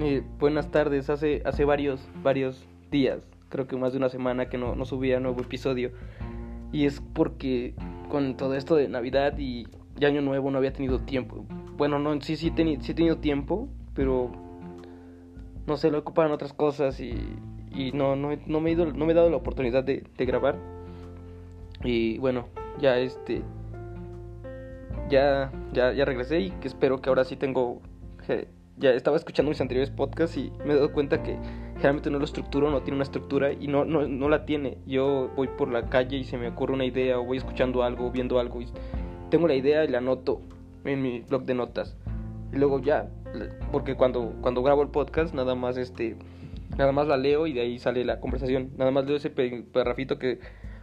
Eh, buenas tardes, hace, hace varios, varios días, creo que más de una semana que no, no subía nuevo episodio. Y es porque con todo esto de Navidad y, Año Nuevo no había tenido tiempo. Bueno, no, sí, sí, sí he tenido tiempo, pero no sé, lo ocupan otras cosas y, y no, no, no, me he ido, no me he dado la oportunidad de, de grabar. Y bueno, ya este ya, ya, ya regresé y que espero que ahora sí tengo ya estaba escuchando mis anteriores podcasts y me he dado cuenta que generalmente no lo estructuro, no tiene una estructura y no, no, no la tiene. Yo voy por la calle y se me ocurre una idea o voy escuchando algo, viendo algo y tengo la idea y la anoto en mi blog de notas. Y luego ya, porque cuando, cuando grabo el podcast nada más este nada más la leo y de ahí sale la conversación. Nada más leo ese parrafito que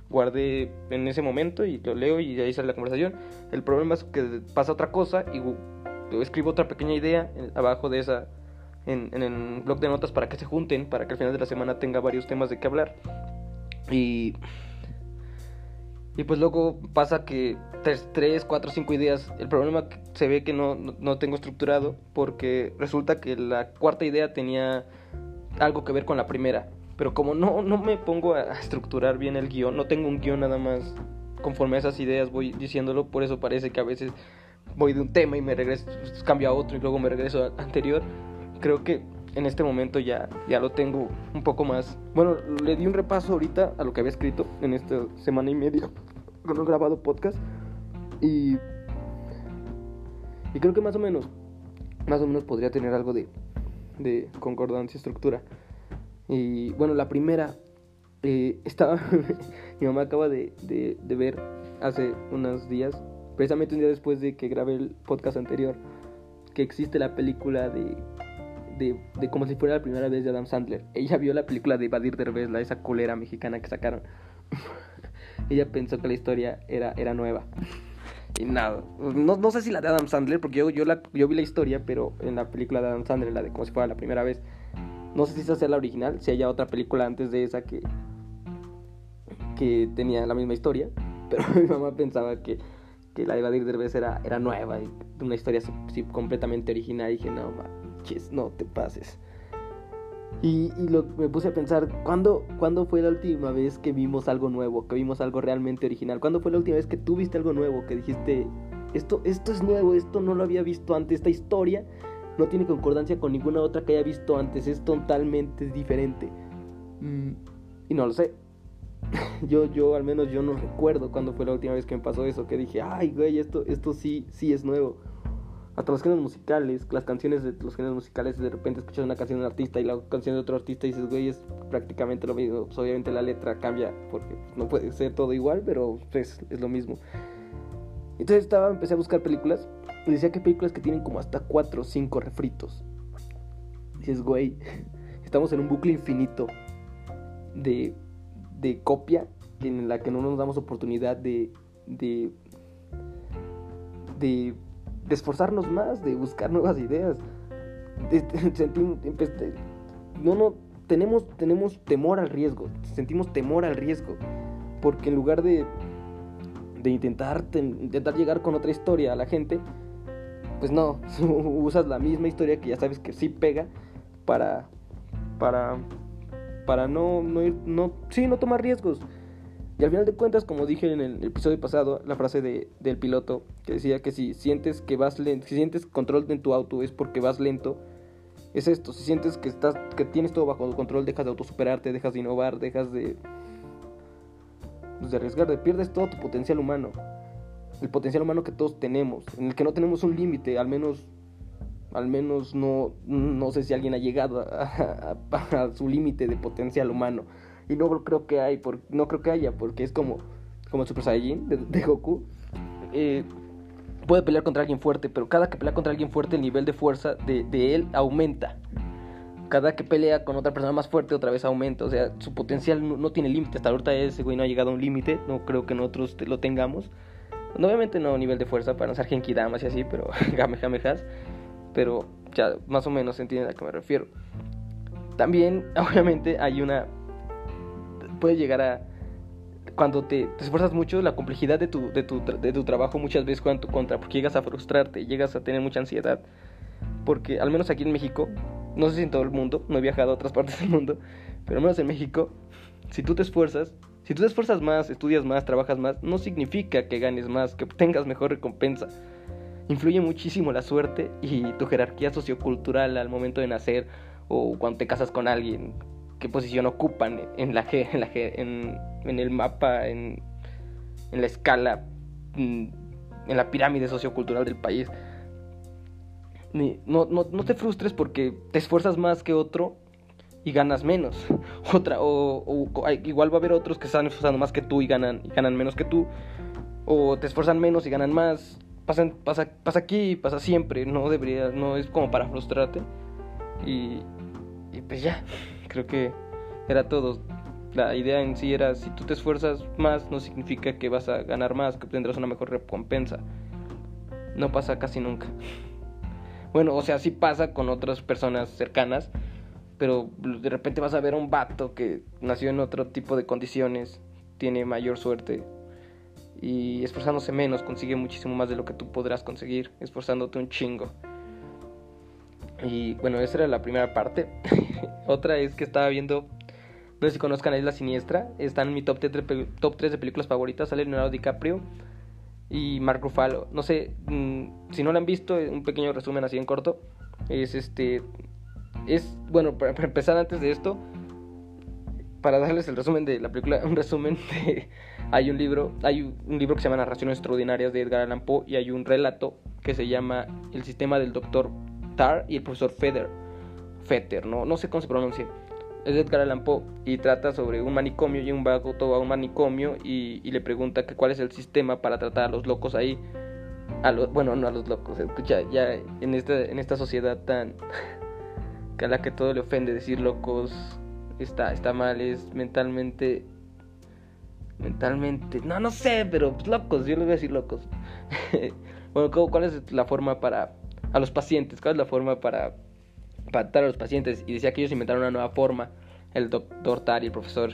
guardé en ese momento y lo leo y de ahí sale la conversación. El problema es que pasa otra cosa y escribo otra pequeña idea abajo de esa en, el blog de notas para que se junten, para que al final de la semana tenga varios temas de qué hablar. Y, y pues luego pasa que 3, 4, 5 ideas, el problema se ve que no, no, tengo estructurado porque resulta que la cuarta idea tenía algo que ver con la primera. Pero como no, no me pongo a estructurar bien el guion, no tengo un guion nada más conforme a esas ideas voy diciéndolo, por eso parece que a veces voy de un tema y me regreso, cambio a otro y luego me regreso al anterior. Creo que en este momento ya, ya lo tengo un poco más. Bueno, le di un repaso ahorita a lo que había escrito en esta semana y media con un grabado podcast. Y, y creo que más o menos, más o menos podría tener algo de, de concordancia, estructura. Y bueno, la primera, eh, estaba, mi mamá acaba de, de, de ver hace unos días precisamente un día después de que grabé el podcast anterior, que existe la película de, de, como si fuera la primera vez de Adam Sandler. Ella vio la película de Badir Derbez, la esa colera mexicana que sacaron. Ella pensó que la historia era, era nueva. Y nada, no, no, sé si la de Adam Sandler, porque yo, yo, la, yo vi la historia, pero en la película de Adam Sandler, la de como si fuera la primera vez, no sé si esa sea la original, si haya otra película antes de esa que, que tenía la misma historia, pero mi mamá pensaba que que la de Badir Derbez era, era nueva y una historia completamente original. Y dije, no manches, no te pases. Y, y lo, me puse a pensar, ¿cuándo, ¿cuándo fue la última vez que vimos algo nuevo? Que vimos algo realmente original. ¿Cuándo fue la última vez que tú viste algo nuevo? Que dijiste, esto, esto es nuevo, esto no lo había visto antes, esta historia no tiene concordancia con ninguna otra que haya visto antes, es totalmente diferente. Mm, y no lo sé, yo, yo, al menos yo no recuerdo cuándo fue la última vez que me pasó eso, que dije, ay, güey, esto, esto sí, sí es nuevo. Hasta los géneros musicales, las canciones de los géneros musicales, de repente escuchas una canción de un artista y la canción de otro artista y dices, güey, es prácticamente lo mismo. Pues, obviamente la letra cambia, porque no puede ser todo igual, pero pues, es lo mismo. Entonces estaba, empecé a buscar películas y decía que películas que tienen como hasta 4 o 5 refritos. dices, güey, estamos en un bucle infinito de de copia en la que no nos damos oportunidad de, de, esforzarnos más, de buscar nuevas ideas. no, no, tenemos, tenemos temor al riesgo, sentimos temor al riesgo, porque en lugar de, de intentar, intentar llegar con otra historia a la gente, pues no, usas la misma historia que ya sabes que sí pega para, para para no, no ir, no, sí, no tomar riesgos. Y al final de cuentas, como dije en el episodio pasado, la frase de, del piloto que decía que si sientes que vas lento, si sientes control en tu auto es porque vas lento, es esto, si sientes que estás, que tienes todo bajo control, dejas de autosuperarte, dejas de innovar, dejas de, pues, de arriesgar, pierdes todo tu potencial humano, el potencial humano que todos tenemos, en el que no tenemos un límite, al menos al menos no, no sé si alguien ha llegado a, su límite de potencial humano. Y no creo que hay, por, no creo que haya, porque es como, como el Super Saiyajin de, Goku. Eh, puede pelear contra alguien fuerte, pero cada que pelea contra alguien fuerte el nivel de fuerza de, de él aumenta. Cada que pelea con otra persona más fuerte otra vez aumenta. O sea, su potencial no, tiene límite. Hasta ahorita ese güey no ha llegado a un límite. No creo que nosotros lo tengamos. obviamente no nivel de fuerza para no ser Genki Damas y así, pero Game pero ya más o menos se entiende a qué me refiero. También, obviamente, hay una... Puede llegar a... Cuando te, esfuerzas mucho, la complejidad de tu, de, tu, de tu trabajo muchas veces juega en tu contra, porque llegas a frustrarte, llegas a tener mucha ansiedad. Porque, al menos aquí en México, no sé si en todo el mundo, no he viajado a otras partes del mundo, pero al menos en México, si tú te esfuerzas, si tú te esfuerzas más, estudias más, trabajas más, no significa que ganes más, que tengas mejor recompensa. Influye muchísimo la suerte y tu jerarquía sociocultural al momento de nacer o cuando te casas con alguien, qué posición ocupan en la, en, la, en, en el mapa, en, en la escala, mm, en la pirámide sociocultural del país. No, no, no, te frustres porque te esfuerzas más que otro y ganas menos. Otra, o, igual va a haber otros que están esforzando más que tú y ganan, y ganan menos que tú. O te esfuerzan menos y ganan más. Pasa, pasa, pasa aquí, pasa siempre. No debería, no es como para frustrarte. Y, y pues ya, creo que era todo. La idea en sí era, si tú te esfuerzas más, no significa que vas a ganar más, que tendrás una mejor recompensa. No pasa casi nunca. Bueno, o sea, sí pasa con otras personas cercanas, pero de repente vas a ver un vato que nació en otro tipo de condiciones, tiene mayor suerte y esforzándose menos consigue muchísimo más de lo que tú podrás conseguir, esforzándote un chingo. Y bueno, esa era la primera parte. Otra es que estaba viendo, no sé si conozcan a Isla Siniestra, está en mi top 3, top 3 de películas favoritas, sale Leonardo DiCaprio y Mark Ruffalo. No sé, mm, si no lo han visto, un pequeño resumen así en corto. Es este es, bueno, para, empezar antes de esto, para darles el resumen de la película, un resumen de, hay un libro, hay un libro que se llama Narraciones Extraordinarias de Edgar Allan Poe y hay un relato que se llama El sistema del doctor Tar y el profesor Feder, Fetter, no, no sé cómo se pronuncia, es Edgar Allan Poe y trata sobre un manicomio y un vago todo a un manicomio y, y, le pregunta que cuál es el sistema para tratar a los locos ahí, a bueno, no a los locos, escucha, ya en esta, en esta sociedad tan que a la que todo le ofende decir locos está, está mal, es mentalmente. Mentalmente. No, no sé, pero pues, locos, yo les voy a decir locos. bueno, ¿cuál es la forma para. a los pacientes? ¿Cuál es la forma para. para tratar a los pacientes? Y decía que ellos inventaron una nueva forma. El doctor Tar el profesor.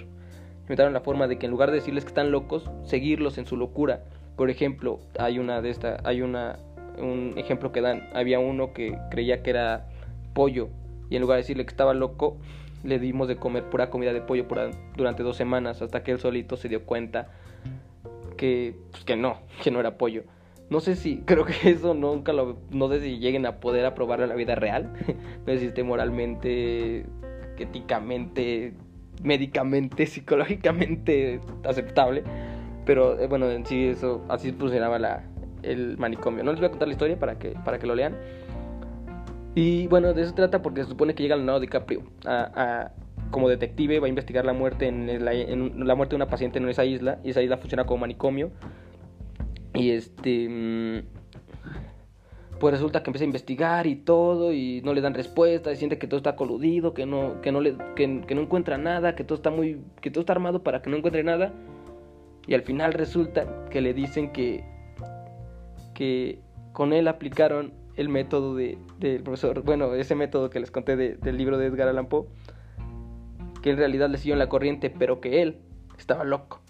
Inventaron la forma de que en lugar de decirles que están locos, seguirlos en su locura. Por ejemplo, hay una de estas. Hay una. Un ejemplo que dan. Había uno que creía que era pollo y en lugar de decirle que estaba loco, le dimos de comer pura comida de pollo durante dos semanas hasta que él solito se dio cuenta que, pues, que no, que no era pollo. No sé si, creo que eso nunca lo, no sé si lleguen a poder aprobarlo en la vida real. no esté moralmente, éticamente, médicamente, psicológicamente aceptable. Pero eh, bueno, en sí eso, así funcionaba la, el manicomio. No les voy a contar la historia para que, para que lo lean. Y bueno, de eso trata porque se supone que llega Leonardo DiCaprio a, como detective, va a investigar la muerte en la, en la muerte de una paciente en esa isla, y esa isla funciona como manicomio. Y este mm, pues resulta que empieza a investigar y todo y no le dan respuesta, y siente que todo está coludido, que no que no le que, que, no encuentra nada, que todo está muy que todo está armado para que no encuentre nada. Y al final resulta que le dicen que que con él aplicaron el método de, del profesor, bueno, ese método que les conté del libro de Edgar Allan Poe, que en realidad le siguió en la corriente, pero que él estaba loco.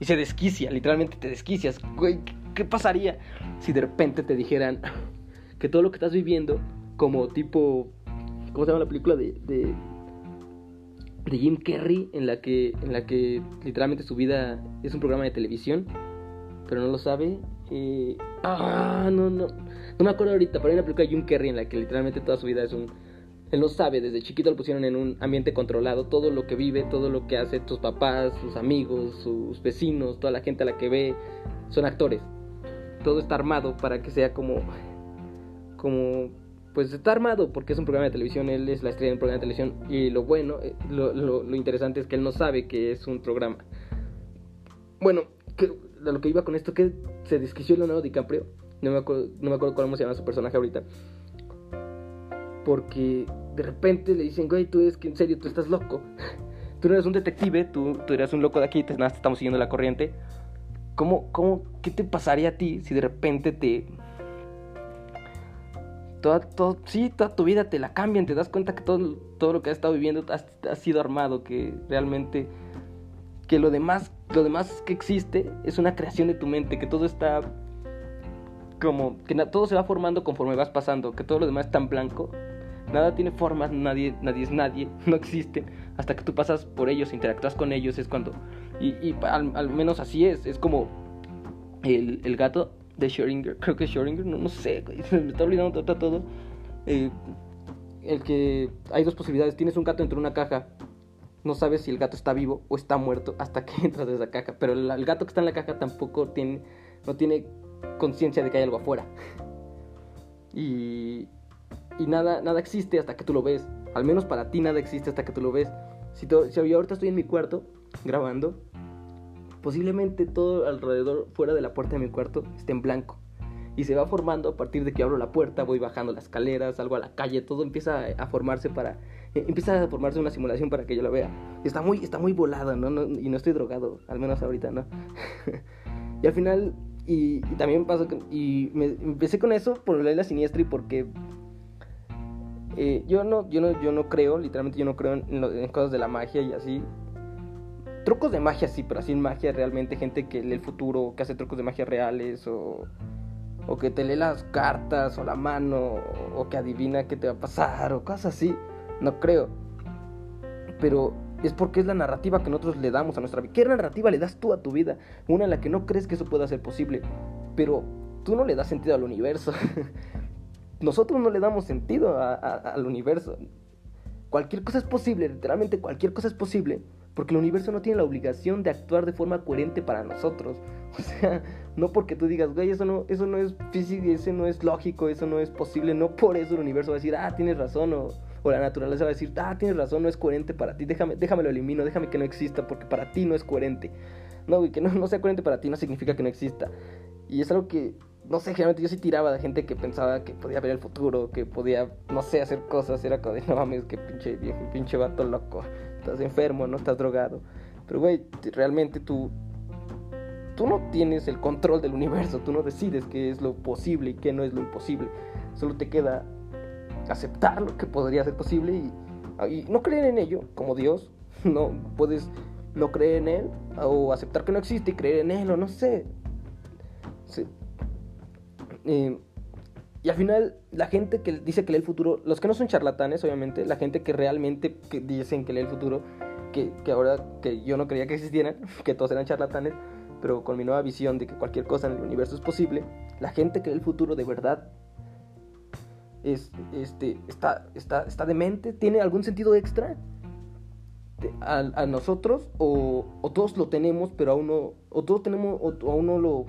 Y se desquicia, literalmente te desquicias. Güey, ¿qué pasaría si de repente te dijeran que todo lo que estás viviendo, como tipo, ¿cómo se llama la película de, de, de Jim Carrey, en la que, en la que literalmente su vida es un programa de televisión, pero no lo sabe? Eh, ah, no, no. No me acuerdo ahorita, pero hay una película de Jim Carrey en la que literalmente toda su vida es un... Él no sabe, desde chiquito lo pusieron en un ambiente controlado, todo lo que vive, todo lo que hace tus papás, sus amigos, sus vecinos, toda la gente a la que ve, son actores. Todo está armado para que sea como... como... Pues está armado porque es un programa de televisión, él es la estrella de un programa de televisión y lo bueno, eh, lo, lo, interesante es que él no sabe que es un programa. Bueno, que, lo que iba con esto, que se desquició Leonardo DiCaprio no me acuerdo, no me acuerdo cómo se llama su personaje ahorita. Porque de repente le dicen, güey, tú es que en serio, tú estás loco. tú no eres un detective, tú, tú eres un loco de aquí, te, nada, te estamos siguiendo la corriente. ¿Cómo, cómo, qué te pasaría a ti si de repente te... Toda, todo, sí, toda tu vida te la cambian, te das cuenta que todo, todo lo que has estado viviendo ha, ha sido armado, que realmente que lo demás, lo demás que existe es una creación de tu mente, que todo está como que todo se va formando conforme vas pasando, que todo lo demás es tan blanco, Nada tiene forma, nadie, nadie es nadie, no existen. Hasta que tú pasas por ellos, interactúas con ellos, es cuando... Y, al, menos así es, es como el, el gato de Schrödinger, creo que Schrödinger, no, no sé, me está olvidando todo. todo. Eh, el que hay dos posibilidades, tienes un gato dentro de una caja, no sabes si el gato está vivo o está muerto hasta que entras de esa caja, pero el, gato que está en la caja tampoco tiene, no tiene conciencia de que hay algo afuera. Y, y nada, nada existe hasta que tú lo ves, al menos para ti nada existe hasta que tú lo ves. Si, si yo ahorita estoy en mi cuarto grabando, posiblemente todo alrededor fuera de la puerta de mi cuarto esté en blanco y se va formando a partir de que abro la puerta, voy bajando las escaleras, salgo a la calle, todo empieza a formarse para eh, empieza a formarse una simulación para que yo la vea. Está muy está muy volada, ¿no? y no estoy drogado, al menos ahorita, ¿no? y al final y, también pasó y me, empecé con eso por la siniestra y porque eh, yo no yo no yo no creo, literalmente yo no creo en, en cosas de la magia y así trucos de magia sí, pero así en magia realmente gente que lee el futuro, que hace trucos de magia reales o o que te lee las cartas o la mano o que adivina qué te va a pasar o cosas así. No creo. Pero es porque es la narrativa que nosotros le damos a nuestra vida. ¿Qué narrativa le das tú a tu vida? Una en la que no crees que eso pueda ser posible. Pero tú no le das sentido al universo. nosotros no le damos sentido al universo. Cualquier cosa es posible, literalmente cualquier cosa es posible porque el universo no tiene la obligación de actuar de forma coherente para nosotros. O sea, no porque tú digas, güey, eso no, eso no es físico, eso no es lógico, eso no es posible. No por eso el universo va a decir, ah, tienes razón. O, o la naturaleza va a decir, ah, tienes razón, no es coherente para ti. Déjame, déjame lo elimino, déjame que no exista porque para ti no es coherente. No, güey, que no, no sea coherente para ti no significa que no exista. Y es algo que, no sé, generalmente yo sí tiraba de gente que pensaba que podía ver el futuro, que podía, no sé, hacer cosas. Era como de, no mames, que pinche viejo, pinche vato loco estás enfermo, no estás drogado. Pero, güey, realmente tú, tú no tienes el control del universo, tú no decides qué es lo posible y qué no es lo imposible. Solo te queda aceptar lo que podría ser posible y, no creer en ello como Dios. No puedes no creer en Él o aceptar que no existe y creer en Él o no sé. Eh, y al final, la gente que dice que lee el futuro, los que no son charlatanes, obviamente, la gente que realmente que dicen que lee el futuro, que, que ahora que yo no creía que existieran, que todos eran charlatanes, pero con mi nueva visión de que cualquier cosa en el universo es posible, la gente que lee el futuro de verdad es, este, está, está, está demente, tiene algún sentido extra a, a nosotros, o, o, todos lo tenemos, pero aún no, o todos tenemos, o, aún no lo,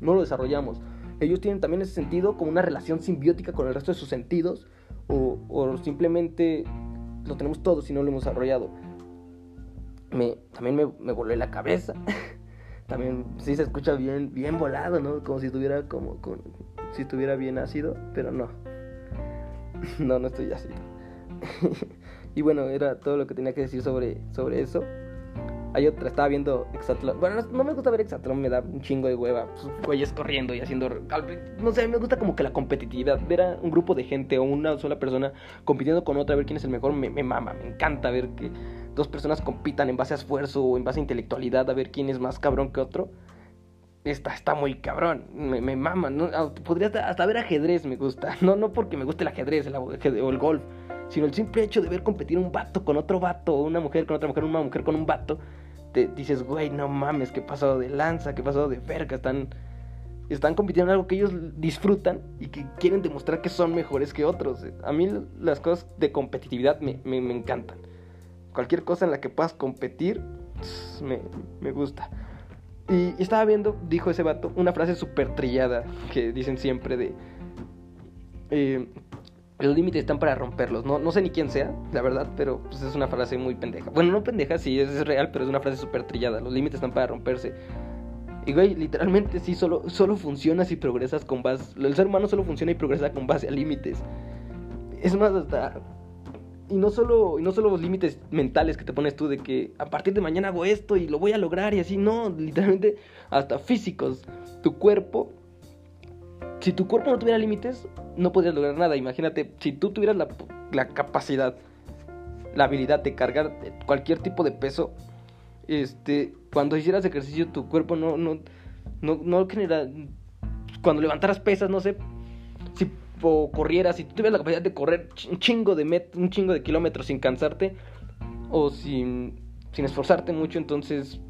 no lo desarrollamos ellos tienen también ese sentido como una relación simbiótica con el resto de sus sentidos o, o simplemente lo tenemos todos y no lo hemos desarrollado. Me, también me, me volé la cabeza. también sí se escucha bien, bien volado, ¿no? Como si estuviera como, si estuviera bien ácido, pero no. no, no estoy así. y bueno, era todo lo que tenía que decir sobre, sobre eso. Hay otra, estaba viendo Exatlón. Bueno, no, me gusta ver Exatlón, me da un chingo de hueva. Pues, güeyes corriendo y haciendo. No sé, me gusta como que la competitividad. Ver a un grupo de gente o una sola persona compitiendo con otra, ver quién es el mejor, me, me mama. Me encanta ver que dos personas compitan en base a esfuerzo o en base a intelectualidad, a ver quién es más cabrón que otro. Está, está muy cabrón, me, me mama. ¿no? Podría hasta, ver ajedrez, me gusta. No, no porque me guste el ajedrez, el, o el golf, sino el simple hecho de ver competir un vato con otro vato, una mujer con otra mujer, una mujer con un vato te dices, güey, no mames, qué pasado de lanza, qué pasado de verga, están, están compitiendo en algo que ellos disfrutan y que quieren demostrar que son mejores que otros. A mí las cosas de competitividad me, me, encantan. Cualquier cosa en la que puedas competir, me, me gusta. Y estaba viendo, dijo ese vato, una frase súper trillada que dicen siempre de... Eh, los límites están para romperlos. No, no sé ni quién sea, la verdad, pero pues, es una frase muy pendeja. Bueno, no pendeja, sí, es, real, pero es una frase súper trillada. Los límites están para romperse. Y güey, literalmente sí, solo, solo funciona si progresas con base. El ser humano solo funciona y progresa con base a límites. Es más, hasta. Y no solo, y no solo los límites mentales que te pones tú de que a partir de mañana hago esto y lo voy a lograr y así, no, literalmente hasta físicos. Tu cuerpo si tu cuerpo no tuviera límites, no podrías lograr nada. Imagínate, si tú tuvieras la, capacidad, la habilidad de cargar cualquier tipo de peso, este, cuando hicieras ejercicio, tu cuerpo no, no, no, no genera. Cuando levantaras pesas, no sé. O corrieras, si tú tuvieras la capacidad de correr un chingo de, met un chingo de kilómetros sin cansarte o sin, sin esforzarte mucho, entonces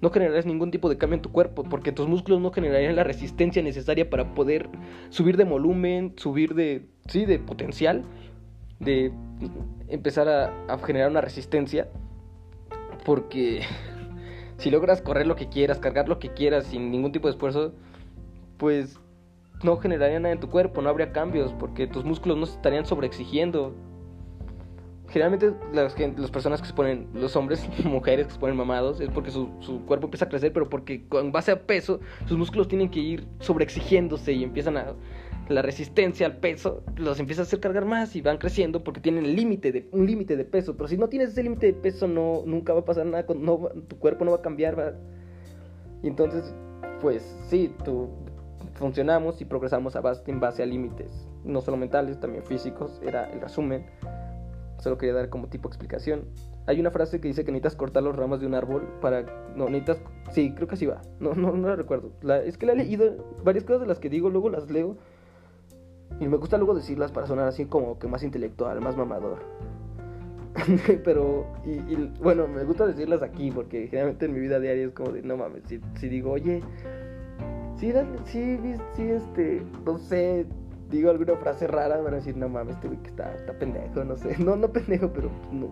no generarías ningún tipo de cambio en tu cuerpo, porque tus músculos no generarían la resistencia necesaria para poder subir de volumen, subir de, sí, de potencial, de empezar a generar una resistencia, porque si logras correr lo que quieras, cargar lo que quieras sin ningún tipo de esfuerzo, pues no generaría nada en tu cuerpo, no habría cambios, porque tus músculos no se estarían sobreexigiendo. Generalmente las, personas que se ponen, los hombres, mujeres que se ponen mamados, es porque su, cuerpo empieza a crecer, pero porque con base a peso, sus músculos tienen que ir sobreexigiéndose y empiezan a... La resistencia al peso los empieza a hacer cargar más y van creciendo porque tienen límite de, un límite de peso. Pero si no tienes ese límite de peso, no, nunca va a pasar nada, no, tu cuerpo no va a cambiar. Y entonces, pues sí, tu, funcionamos y progresamos a base, en base a límites, no solo mentales, también físicos, era el resumen. Solo quería dar como tipo explicación. Hay una frase que dice que necesitas cortar los ramas de un árbol para... No, necesitas... Sí, creo que así va. No, no, no la recuerdo. La... Es que la he leído. Varias cosas de las que digo, luego las leo. Y me gusta luego decirlas para sonar así como que más intelectual, más mamador. Pero, y, y, bueno, me gusta decirlas aquí porque generalmente en mi vida diaria es como de, no mames, si, si digo, oye, sí, sí, sí, este, no sé, digo alguna frase rara, van a decir, no mames, este güey que está, está pendejo, no sé. No, no pendejo, pero no.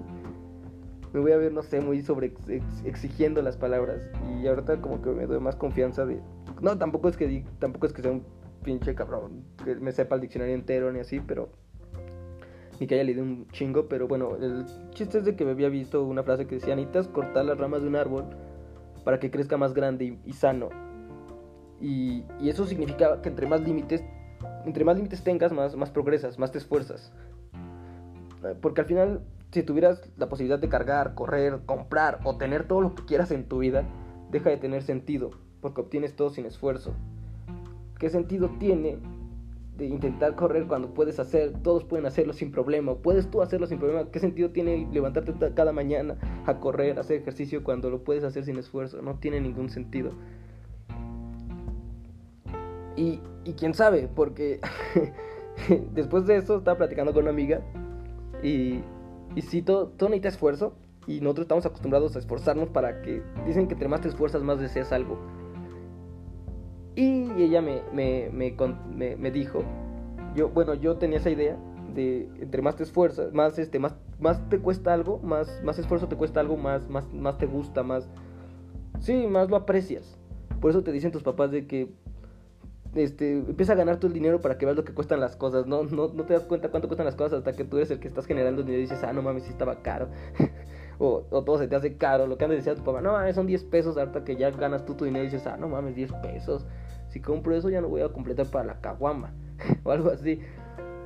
Me voy a ver, no sé, muy sobre exigiendo las palabras. Y ahorita como que me doy más confianza de. No, tampoco es que tampoco es que sea un pinche cabrón, que me sepa el diccionario entero ni así, pero. Ni que haya leído un chingo, pero bueno, el chiste es de que me había visto una frase que decía, necesitas cortar las ramas de un árbol para que crezca más grande y sano. Y, eso significa que entre más límites, entre más límites tengas, más, más progresas, más te esfuerzas. Porque al final, si tuvieras la posibilidad de cargar, correr, comprar o tener todo lo que quieras en tu vida, deja de tener sentido, porque obtienes todo sin esfuerzo. ¿Qué sentido tiene de intentar correr cuando puedes hacer, todos pueden hacerlo sin problema, puedes tú hacerlo sin problema? ¿Qué sentido tiene levantarte cada mañana a correr, a hacer ejercicio cuando lo puedes hacer sin esfuerzo? No tiene ningún sentido. Y, quién sabe, porque después de eso estaba platicando con una amiga y, y sí, todo, todo necesita esfuerzo y nosotros estamos acostumbrados a esforzarnos para que dicen que entre más te esfuerzas más deseas algo. Y ella me, me, me, me, me dijo, yo, bueno, yo tenía esa idea de entre más te esfuerzas, más, este, más, más te cuesta algo, más, más esfuerzo te cuesta algo, más, más, más te gusta, más... Sí, más lo aprecias. Por eso te dicen tus papás de que este, empieza a ganar todo el dinero para que veas lo que cuestan las cosas. No, no, no te das cuenta cuánto cuestan las cosas hasta que tú eres el que estás generando dinero y dices, ah, no mames, si estaba caro. o, todo se te hace caro. Lo que antes decía tu papá, no, son 10 pesos. Ahorita que ya ganas tú tu dinero y dices, ah, no mames, 10 pesos. Si compro eso ya no voy a completar para la caguama. o algo así.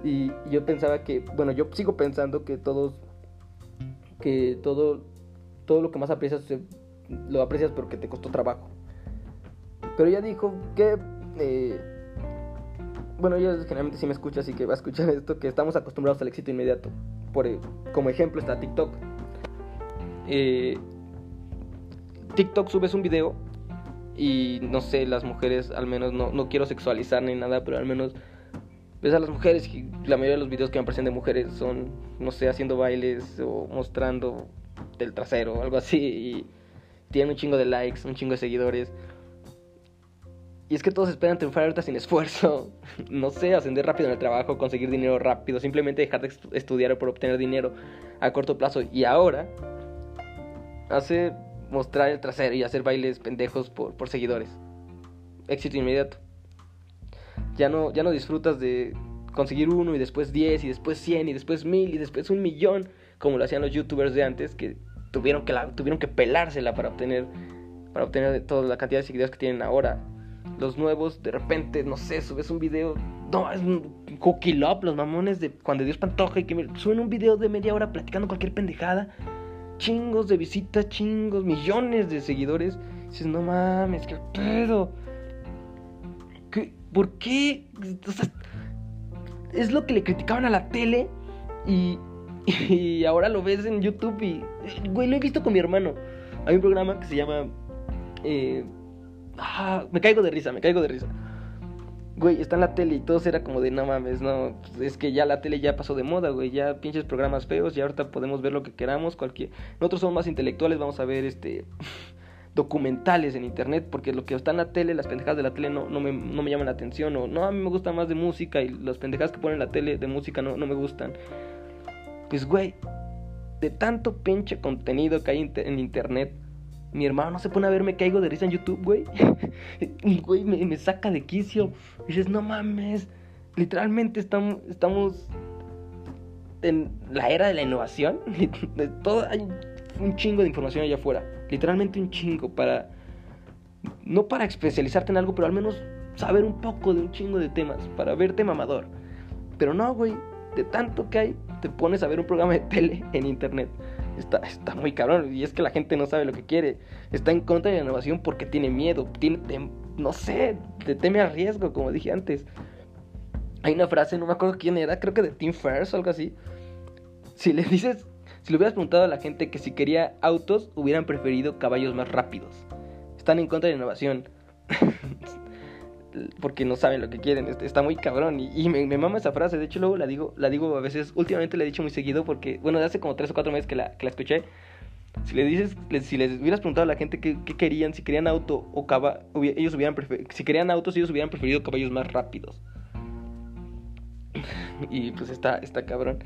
Y, y yo pensaba que, bueno, yo sigo pensando que todos, que todo, todo lo que más aprecias, lo aprecias porque te costó trabajo. Pero ella dijo que bueno, ella generalmente sí me escucha, así que va a escuchar esto, que estamos acostumbrados al éxito inmediato. Por, eh, como ejemplo está TikTok. Eh, TikTok subes un video y no sé, las mujeres, al menos no, no quiero sexualizar ni nada, pero al menos ves a las mujeres y la mayoría de los videos que me aparecen de mujeres son, no sé, haciendo bailes o mostrando del trasero o algo así y tienen un chingo de likes, un chingo de seguidores. Y es que todos esperan triunfar ahorita sin esfuerzo. No sé, ascender rápido en el trabajo, conseguir dinero rápido, simplemente dejar de estudiar por obtener dinero a corto plazo. Y ahora hace mostrar el trasero y hacer bailes pendejos por, por seguidores. Éxito inmediato. Ya no, ya no disfrutas de conseguir uno y después diez y después cien y después mil y después un millón como lo hacían los youtubers de antes que tuvieron que, la, tuvieron que pelársela para obtener, para obtener toda la cantidad de seguidores que tienen ahora los nuevos, de repente, no sé, subes un video. No, es un cookie love, los mamones de Juan de Dios Pantoja y que suben un video de media hora platicando cualquier pendejada. Chingos de visitas, chingos, millones de seguidores. dices, no mames, qué pedo. ¿Qué, ¿Por qué? Es lo que le criticaban a la tele y, y ahora lo ves en YouTube y, güey, lo he visto con mi hermano. Hay un programa que se llama... Eh, Me caigo de risa, me caigo de risa. güey, está en la tele y todo era como de no mames, no, es que ya la tele ya pasó de moda, güey, ya pinches programas feos y ahorita podemos ver lo que queramos, cualquier... Nosotros somos más intelectuales, vamos a ver este documentales en internet, porque lo que está en la tele, las pendejadas de la tele no, no, me, no me llaman la atención, o no, a mí me gusta más de música y las pendejadas que ponen en la tele de música no, no me gustan. Pues, güey, de tanto pinche contenido que hay en internet, mi hermano no se pone a ver, me caigo de risa en YouTube, güey. güey, me, saca de quicio. Y dices, no mames, literalmente estamos, estamos en la era de la innovación. De todo, hay un chingo de información allá afuera. Literalmente un chingo para... No para especializarte en algo, pero al menos saber un poco de un chingo de temas. Para verte mamador. Pero no, güey. De tanto que hay, te pones a ver un programa de tele en internet. Está, está muy cabrón. Y es que la gente no sabe lo que quiere. Está en contra de la innovación porque tiene miedo. Tiene, no sé, te teme al riesgo, como dije antes. Hay una frase, no me acuerdo quién era, creo que de Tim Ferriss o algo así. Si le dices, si le hubieras preguntado a la gente que si quería autos, hubieran preferido caballos más rápidos. Están en contra de la innovación. porque no saben lo que quieren. Está muy cabrón. Y, me, me, mama esa frase. De hecho, luego la digo, la digo a veces. Últimamente la he dicho muy seguido porque, bueno, de hace como 3 o 4 meses que la, que la escuché. Si le dices, si les hubieras preguntado a la gente qué, querían, si querían auto o caballo, ellos hubieran si querían autos, ellos hubieran preferido caballos más rápidos. y pues está, está cabrón.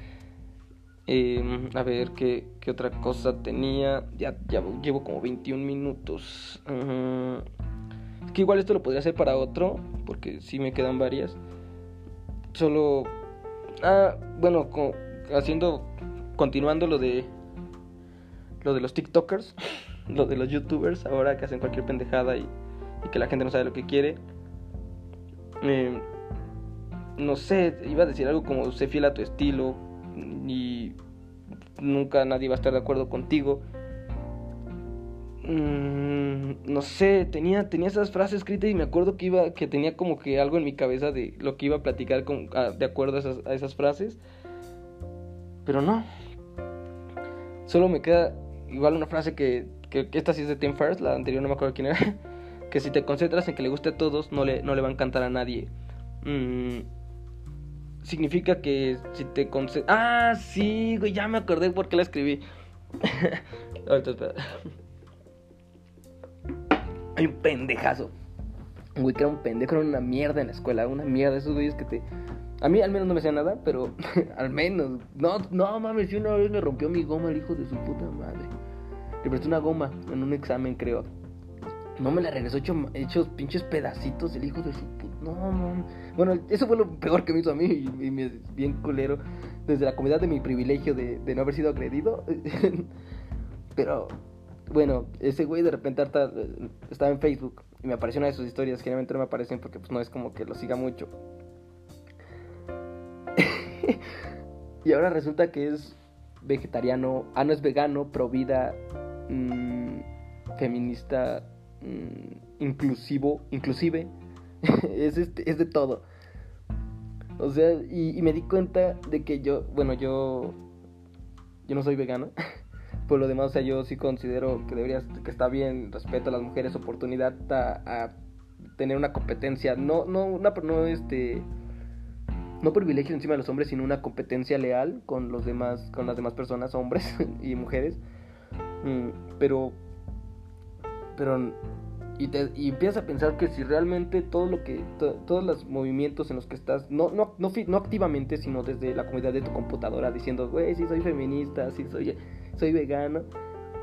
Em, a ver, ¿qué, ¿qué, otra cosa tenía? Ya, ya llevo como 21 minutos que igual esto lo podría hacer para otro, porque sí me quedan varias. Solo... Ah, bueno, haciendo... Continuando lo de... Lo de los TikTokers, lo de los YouTubers, ahora que hacen cualquier pendejada y, que la gente no sabe lo que quiere. Eh, no sé, iba a decir algo como sé fiel a tu estilo y nunca nadie va a estar de acuerdo contigo. Mm, no sé, tenía, tenía esas frases escritas y me acuerdo que iba, que tenía como que algo en mi cabeza de lo que iba a platicar con, de acuerdo a esas, a esas frases. Pero no. Solo me queda igual una frase que, que, esta sí es de Tim First, la anterior no me acuerdo quién era. Que si te concentras en que le guste a todos, no le, no le va a encantar a nadie. Mm, significa que si te concentras... Ah, sí, güey, ya me acordé por qué la escribí. Ahorita espera. Hay un pendejazo. Un güey que era un pendejo, era una mierda en la escuela. Una mierda, esos güeyes que te. A mí al menos no me hacía nada, pero al menos. No, no mames, si una vez me rompió mi goma el hijo de su puta madre. Le presté una goma en un examen, creo. No me la regresó hecho, hechos pinches pedacitos el hijo de su puta. No, no. Bueno, eso fue lo peor que me hizo a mí y, me bien culero. Desde la comunidad de mi privilegio de no haber sido agredido. pero bueno, ese güey de repente eh, estaba en Facebook y me apareció una de sus historias. Generalmente no me aparecen porque pues no es como que lo siga mucho. y ahora resulta que es vegetariano, ah, no es vegano, pro vida, mm, feminista, mm, inclusivo, inclusive, es, este, es de todo. O sea, y, y me di cuenta de que yo, bueno, yo, yo no soy vegano. por lo demás, o sea, yo sí considero que deberías, que está bien, respeto a las mujeres, oportunidad a, tener una competencia, no, no, una, no, este, no privilegio encima de los hombres, sino una competencia leal con los demás, con las demás personas, hombres y mujeres, mm, pero, pero, y, te, empiezas a pensar que si realmente todo lo que, todos los movimientos en los que estás, no, no, no, no activamente, sino desde la comunidad de tu computadora, diciendo, güey, sí soy feminista, sí soy soy vegano,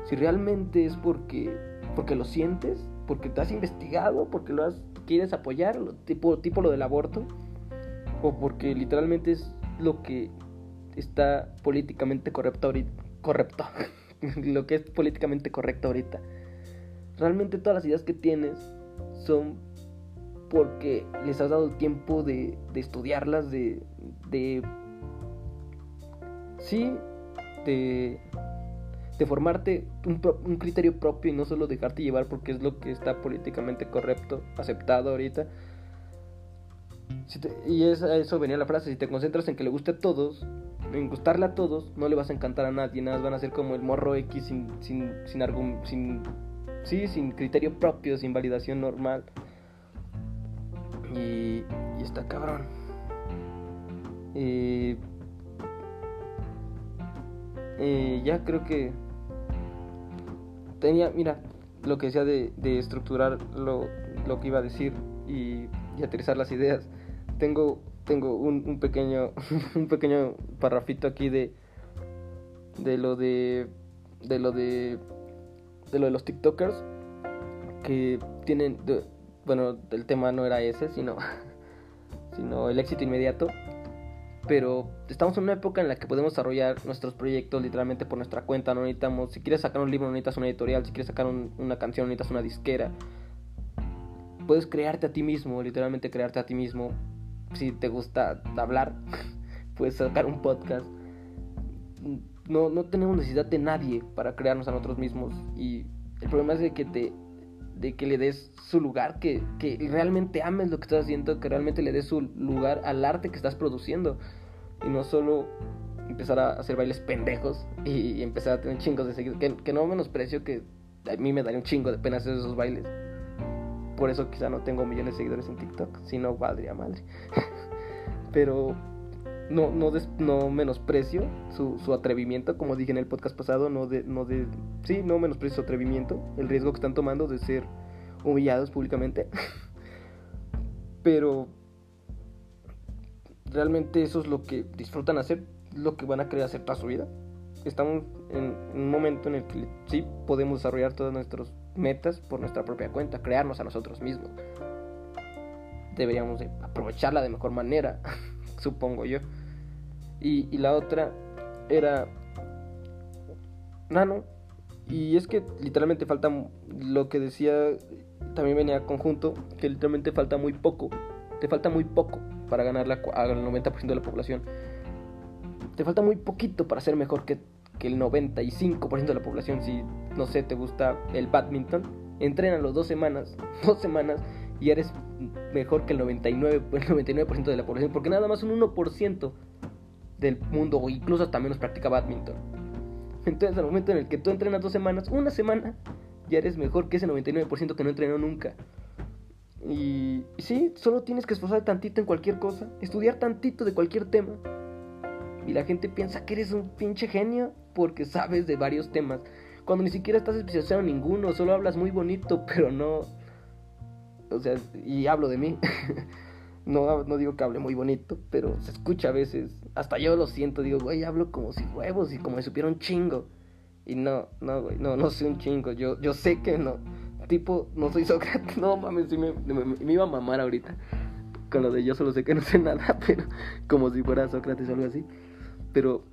si realmente es porque, porque lo sientes, porque te has investigado, porque lo has, quieres apoyar, tipo, tipo lo del aborto, o porque literalmente es lo que está políticamente correcto ahorita, correcto, lo que es políticamente correcto ahorita. Realmente todas las ideas que tienes son porque les has dado el tiempo de, de estudiarlas, de, de... Sí, de de formarte un, criterio propio y no solo dejarte llevar porque es lo que está políticamente correcto, aceptado ahorita. y eso venía la frase, si te concentras en que le guste a todos, en gustarle a todos, no le vas a encantar a nadie, nada más van a ser como el morro X sin, sin, sin, sin, sí, sin criterio propio, sin validación normal. Y, y está cabrón. Y, ya creo que tenía, mira, lo que decía de, de estructurar lo, lo, que iba a decir y, y aterrizar las ideas. Tengo, tengo un, un pequeño un pequeño parrafito aquí de de lo de de lo de de lo de los TikTokers que tienen bueno, el tema no era ese, sino sino el éxito inmediato. Pero estamos en una época en la que podemos desarrollar nuestros proyectos literalmente por nuestra cuenta. No necesitamos, si quieres sacar un libro, no necesitas una editorial. Si quieres sacar una canción, necesitas una disquera. Puedes crearte a ti mismo, literalmente crearte a ti mismo. Si te gusta hablar, puedes sacar un podcast no, no tenemos necesidad de nadie para crearnos a nosotros mismos. Y el problema es de que te de que le des su lugar, que, que realmente ames lo que estás haciendo, que realmente le des su lugar al arte que estás produciendo. Y no solo empezar a hacer bailes pendejos y, empezar a tener chingos de seguidores. Que, que no menosprecio que a mí me daría un chingo de pena hacer esos bailes. Por eso quizá no tengo millones de seguidores en TikTok, si no valdría madre. Pero no, no, no menosprecio su, su, atrevimiento, como dije en el podcast pasado, no de, no de, sí, no menosprecio su atrevimiento, el riesgo que están tomando de ser humillados públicamente. Pero realmente eso es lo que disfrutan hacer, lo que van a querer hacer toda su vida. Estamos en, un momento en el que sí podemos desarrollar todas nuestras metas por nuestra propia cuenta, crearnos a nosotros mismos. Deberíamos aprovecharla de mejor manera, supongo yo. Y, la otra era Nano. Y es que literalmente falta lo que decía, también venía conjunto, que literalmente falta muy poco. Te falta muy poco para ganar la, al 90% de la población. Te falta muy poquito para ser mejor que, que el 95% de la población. Si, no sé, te gusta el badminton, los dos semanas, dos semanas, y eres mejor que el 99%, el 99 de la población. Porque nada más un 1% del mundo o incluso hasta menos practica badminton. Entonces al momento en el que tú entrenas dos semanas, una semana, ya eres mejor que ese 99% que no entrenó nunca. Y, y sí, solo tienes que esforzarte tantito en cualquier cosa, estudiar tantito de cualquier tema. Y la gente piensa que eres un pinche genio porque sabes de varios temas. Cuando ni siquiera estás especializado en ninguno, solo hablas muy bonito, pero no... O sea, y hablo de mí. No, no digo que hable muy bonito, pero se escucha a veces. Hasta yo lo siento, digo, güey, hablo como si huevos y como si supiera un chingo. Y no, no, güey, no, no soy un chingo. Yo, yo sé que no. Tipo, no soy Sócrates. No mames, sí me, me, iba a mamar ahorita. Con lo de yo solo sé que no sé nada, pero como si fuera Sócrates o algo así. Pero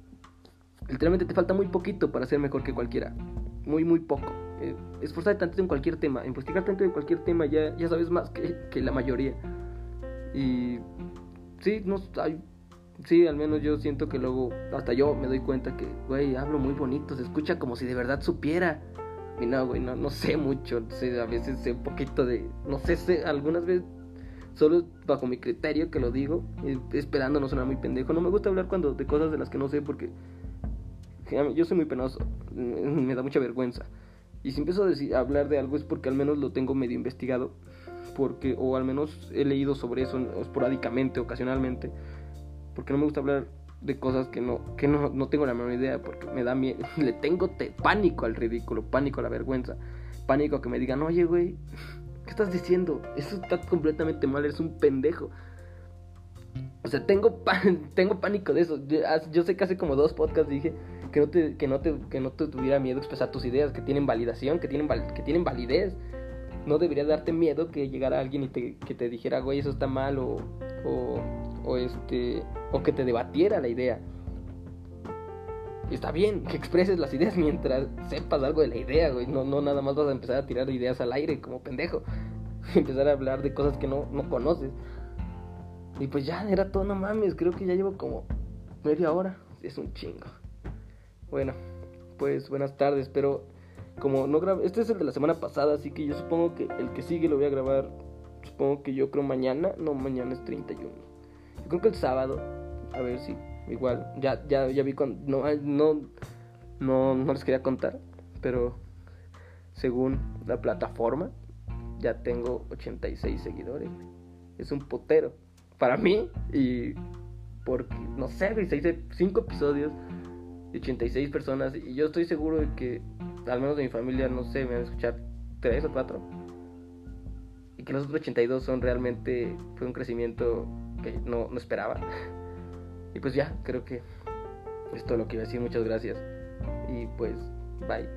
literalmente te falta muy poquito para ser mejor que cualquiera. Muy, muy poco. Eh, esforzarte tanto en cualquier tema, investigar tanto en cualquier tema, ya, ya sabes más que, que la mayoría. Y sí, no, sí, al menos yo siento que luego, hasta yo me doy cuenta que, güey, hablo muy bonito, se escucha como si de verdad supiera. Y no, güey, no, no sé mucho, sé, a veces sé un poquito de, no sé, sé, algunas veces solo bajo mi criterio que lo digo, esperando no sonar muy pendejo. No me gusta hablar cuando de cosas de las que no sé porque yo soy muy penoso, me da mucha vergüenza. Y si empiezo a, decir, a hablar de algo es porque al menos lo tengo medio investigado porque, o al menos he leído sobre eso esporádicamente, ocasionalmente, porque no me gusta hablar de cosas que no, que no, no tengo la menor idea, porque me da miedo, le tengo pánico al ridículo, pánico a la vergüenza, pánico a que me digan, oye, güey, ¿qué estás diciendo? Eso está completamente mal, eres un pendejo. O sea, tengo, tengo pánico de eso. Yo, sé que hace como dos podcasts dije que no te, que no te, que no te tuviera miedo expresar tus ideas, que tienen validación, que tienen, que tienen validez no debería darte miedo que llegara alguien y te, que te dijera, güey, eso está mal o, o, este, o que te debatiera la idea. Está bien que expreses las ideas mientras sepas algo de la idea, güey. No, no nada más vas a empezar a tirar ideas al aire como pendejo. empezar a hablar de cosas que no, no conoces. Y pues ya, era todo, no mames. Creo que ya llevo como media hora. Es un chingo. Bueno, pues buenas tardes. Espero como no grabé, este es el de la semana pasada, así que yo supongo que el que sigue lo voy a grabar, supongo que yo creo mañana, no, mañana es 31. Yo creo que el sábado, a ver si, igual, ya, ya, ya vi cuando, no, no, no, no les quería contar, pero según la plataforma, ya tengo 86 seguidores. es un potero. Para mí, y porque, no sé, se hice 5 episodios de 86 personas, y yo estoy seguro de que, al menos de mi familia, no sé, me van a escuchar 3 o 4. Y que los otros 82 son realmente, fue un crecimiento que no, no esperaba. Y pues ya, creo que es todo lo que iba a decir. Muchas gracias. Y pues, bye.